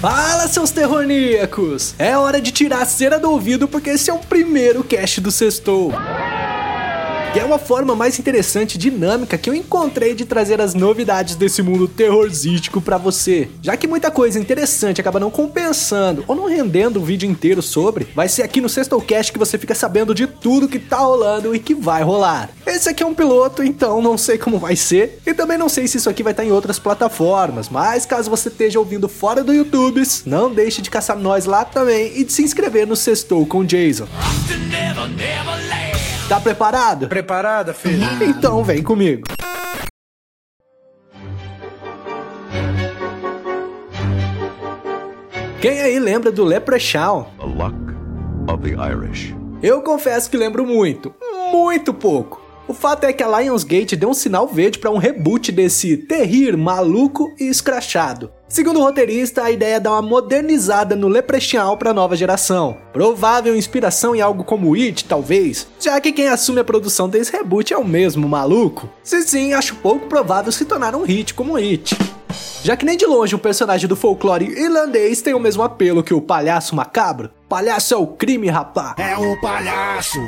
Fala, seus terroníacos! É hora de tirar a cera do ouvido porque esse é o primeiro cast do Sextou que é uma forma mais interessante e dinâmica que eu encontrei de trazer as novidades desse mundo terrorzístico para você. Já que muita coisa interessante acaba não compensando ou não rendendo o vídeo inteiro sobre, vai ser aqui no Sextocast que você fica sabendo de tudo que tá rolando e que vai rolar. Esse aqui é um piloto, então não sei como vai ser, e também não sei se isso aqui vai estar tá em outras plataformas, mas caso você esteja ouvindo fora do YouTube, não deixe de caçar nós lá também e de se inscrever no Sextou com Jason. Never, never Tá preparado? Preparada, filho? Então vem comigo. Quem aí lembra do Leprechaun? The Luck of the Irish. Eu confesso que lembro muito, muito pouco. O fato é que a Lionsgate deu um sinal verde para um reboot desse terrir maluco e escrachado. Segundo o roteirista, a ideia é dar uma modernizada no Leprechaun para a nova geração. Provável inspiração em algo como It, talvez, já que quem assume a produção desse reboot é o mesmo maluco. Se sim, acho pouco provável se tornar um hit como It. Já que nem de longe o personagem do folclore irlandês tem o mesmo apelo que o palhaço macabro. Palhaço é o crime, rapá. É o palhaço.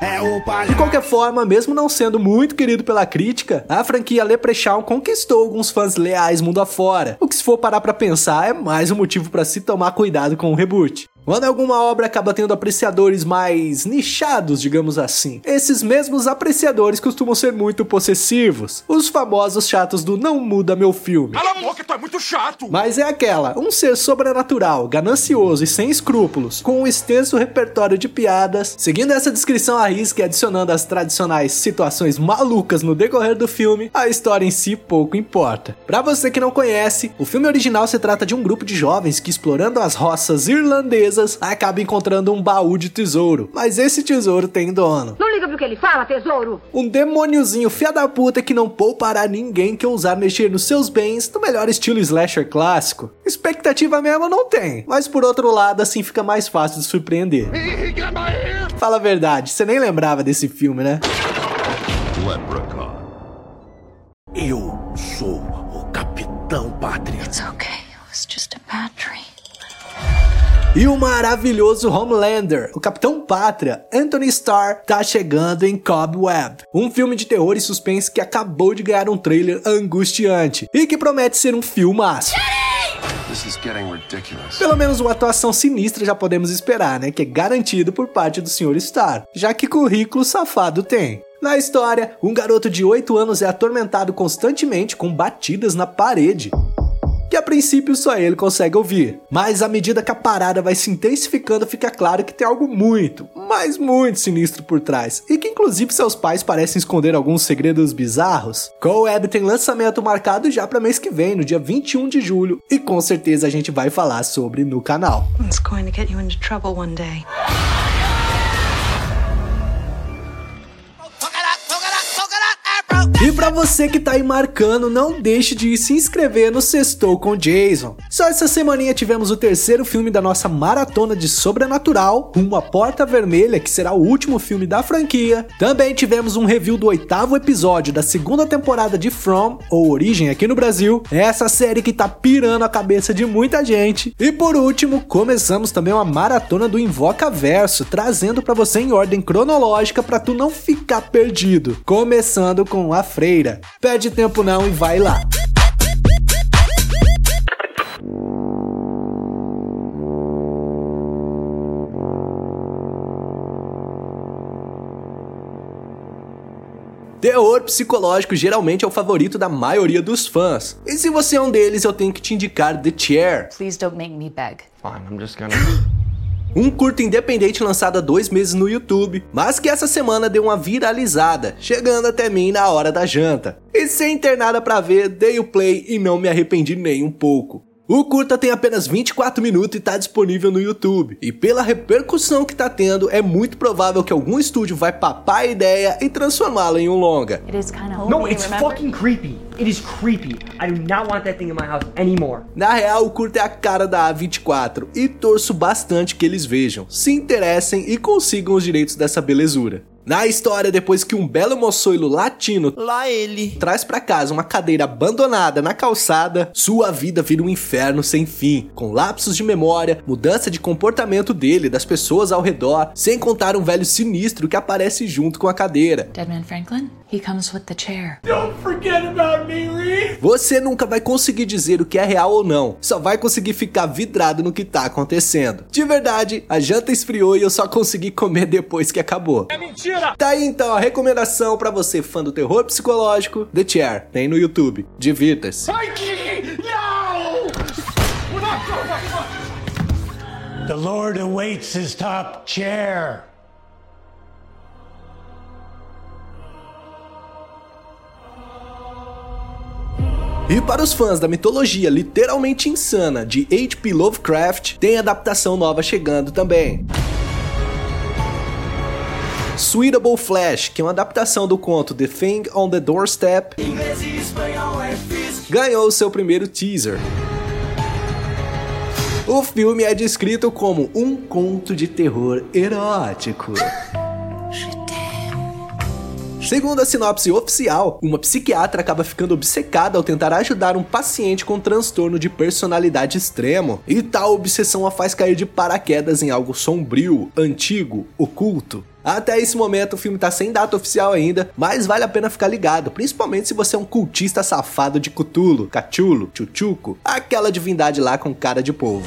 É o palhaço. De qualquer forma, mesmo não sendo muito querido pela crítica, a franquia Leprechaun conquistou alguns fãs leais mundo afora. O que se for parar para pensar é mais um motivo para se tomar cuidado com o reboot. Quando alguma obra acaba tendo apreciadores mais nichados, digamos assim, esses mesmos apreciadores costumam ser muito possessivos. Os famosos chatos do não muda meu filme. Cala a boca, tu é muito chato! Mas é aquela, um ser sobrenatural, ganancioso e sem escrúpulos, com um extenso repertório de piadas, seguindo essa descrição à risca e adicionando as tradicionais situações malucas no decorrer do filme, a história em si pouco importa. Para você que não conhece, o filme original se trata de um grupo de jovens que explorando as roças irlandesas acaba encontrando um baú de tesouro. Mas esse tesouro tem dono. Não liga pro que ele fala, tesouro! Um demôniozinho fia da puta que não poupará ninguém que ousar mexer nos seus bens no melhor estilo slasher clássico. Expectativa mesmo não tem, mas por outro lado, assim fica mais fácil de surpreender. Fala a verdade, você nem lembrava desse filme, né? Leprechaun. Eu sou o Capitão Pátria. It's okay, it was just a bad dream. E o maravilhoso Homelander, o Capitão Pátria, Anthony Starr, tá chegando em Cobweb, um filme de terror e suspense que acabou de ganhar um trailer angustiante e que promete ser um filmaço. Pelo menos uma atuação sinistra já podemos esperar, né? Que é garantido por parte do Sr. Starr, já que currículo safado tem. Na história, um garoto de 8 anos é atormentado constantemente com batidas na parede que a princípio só ele consegue ouvir. Mas à medida que a parada vai se intensificando, fica claro que tem algo muito, mas muito sinistro por trás, e que inclusive seus pais parecem esconder alguns segredos bizarros. Web tem lançamento marcado já para mês que vem, no dia 21 de julho, e com certeza a gente vai falar sobre no canal. It's going to get you into trouble one day. E para você que tá aí marcando, não deixe de se inscrever no Sextou com Jason. Só essa semaninha tivemos o terceiro filme da nossa maratona de Sobrenatural, à Porta Vermelha, que será o último filme da franquia. Também tivemos um review do oitavo episódio da segunda temporada de From, ou Origem aqui no Brasil, essa série que tá pirando a cabeça de muita gente. E por último, começamos também uma maratona do Invoca Verso, trazendo para você em ordem cronológica para tu não ficar perdido. Começando com a Freira. Perde tempo não e vai lá. Terror psicológico geralmente é o favorito da maioria dos fãs. E se você é um deles, eu tenho que te indicar The Chair. Please don't make me beg. Fine, I'm just gonna um curto independente lançado há dois meses no YouTube, mas que essa semana deu uma viralizada, chegando até mim na hora da janta. E sem ter nada pra ver, dei o play e não me arrependi nem um pouco. O curta tem apenas 24 minutos e está disponível no YouTube. E pela repercussão que está tendo, é muito provável que algum estúdio vai papar a ideia e transformá-la em um longa. No, it's fucking creepy. It is creepy. I do not want that thing in my house anymore. Na real, o curta é a cara da A24 e torço bastante que eles vejam, se interessem e consigam os direitos dessa belezura. Na história, depois que um belo moçoilo latino, lá ele, traz para casa uma cadeira abandonada na calçada, sua vida vira um inferno sem fim, com lapsos de memória, mudança de comportamento dele, das pessoas ao redor, sem contar um velho sinistro que aparece junto com a cadeira. Deadman Franklin? He comes with the chair. Don't forget about me, Lee! Você nunca vai conseguir dizer o que é real ou não, só vai conseguir ficar vidrado no que tá acontecendo. De verdade, a janta esfriou e eu só consegui comer depois que acabou. É mentira! Tá aí então a recomendação para você fã do terror psicológico, The Chair, tem no YouTube. Divirta-se. The Lord awaits his top chair. E para os fãs da mitologia literalmente insana de H.P. Lovecraft, tem adaptação nova chegando também. Suitable Flash, que é uma adaptação do conto The Thing on the Doorstep, ganhou seu primeiro teaser. O filme é descrito como um conto de terror erótico. Segundo a sinopse oficial, uma psiquiatra acaba ficando obcecada ao tentar ajudar um paciente com transtorno de personalidade extremo, e tal obsessão a faz cair de paraquedas em algo sombrio, antigo, oculto. Até esse momento o filme tá sem data oficial ainda, mas vale a pena ficar ligado, principalmente se você é um cultista safado de Cthulhu, Cachulo, Chuchuco, aquela divindade lá com cara de povo.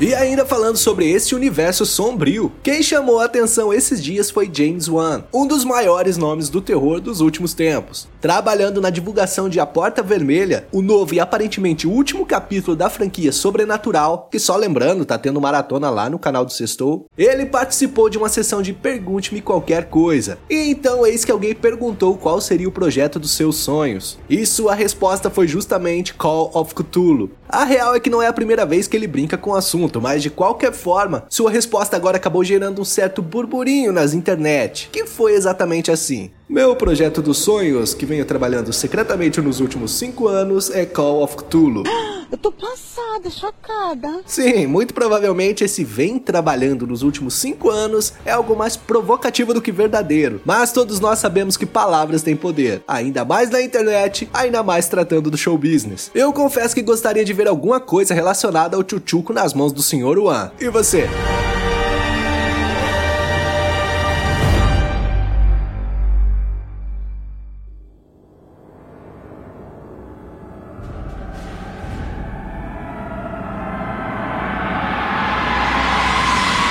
E ainda falando sobre esse universo sombrio, quem chamou a atenção esses dias foi James Wan, um dos maiores nomes do terror dos últimos tempos. Trabalhando na divulgação de A Porta Vermelha, o novo e aparentemente último capítulo da franquia Sobrenatural, que só lembrando, tá tendo maratona lá no canal do Sextou, ele participou de uma sessão de Pergunte-me Qualquer Coisa. E então eis que alguém perguntou qual seria o projeto dos seus sonhos. E sua resposta foi justamente Call of Cthulhu. A real é que não é a primeira vez que ele brinca com o assunto, mas de qualquer forma, sua resposta agora acabou gerando um certo burburinho nas internet, que foi exatamente assim. Meu projeto dos sonhos, que venho trabalhando secretamente nos últimos 5 anos, é Call of Cthulhu. Eu tô passada, chocada. Sim, muito provavelmente esse vem trabalhando nos últimos 5 anos é algo mais provocativo do que verdadeiro. Mas todos nós sabemos que palavras têm poder, ainda mais na internet, ainda mais tratando do show business. Eu confesso que gostaria de ver alguma coisa relacionada ao tchutchuco nas mãos do Sr. Wan. E você?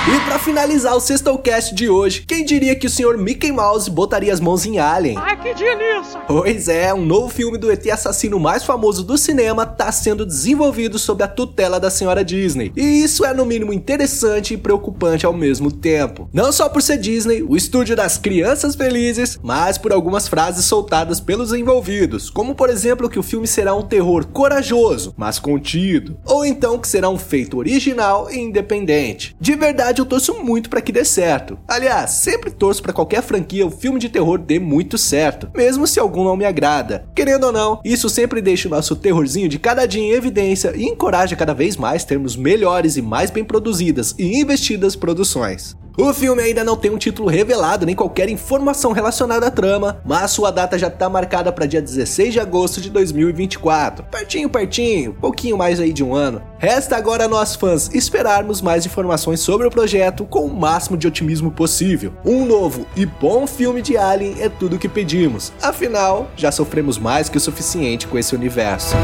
E pra finalizar o Sextocast de hoje, quem diria que o senhor Mickey Mouse botaria as mãos em Alien? Ai, que delícia! Pois é, um novo filme do ET assassino mais famoso do cinema tá sendo desenvolvido sob a tutela da senhora Disney. E isso é no mínimo interessante e preocupante ao mesmo tempo. Não só por ser Disney, o estúdio das crianças felizes, mas por algumas frases soltadas pelos envolvidos, como por exemplo que o filme será um terror corajoso, mas contido, ou então que será um feito original e independente. De verdade, eu torço muito para que dê certo. Aliás, sempre torço para qualquer franquia ou filme de terror dê muito certo, mesmo se algum não me agrada. Querendo ou não, isso sempre deixa o nosso terrorzinho de cada dia em evidência e encoraja cada vez mais termos melhores e mais bem produzidas e investidas produções. O filme ainda não tem um título revelado nem qualquer informação relacionada à trama, mas sua data já está marcada para dia 16 de agosto de 2024. Pertinho, pertinho, pouquinho mais aí de um ano. Resta agora nós fãs esperarmos mais informações sobre o projeto com o máximo de otimismo possível. Um novo e bom filme de Alien é tudo o que pedimos. Afinal, já sofremos mais que o suficiente com esse universo.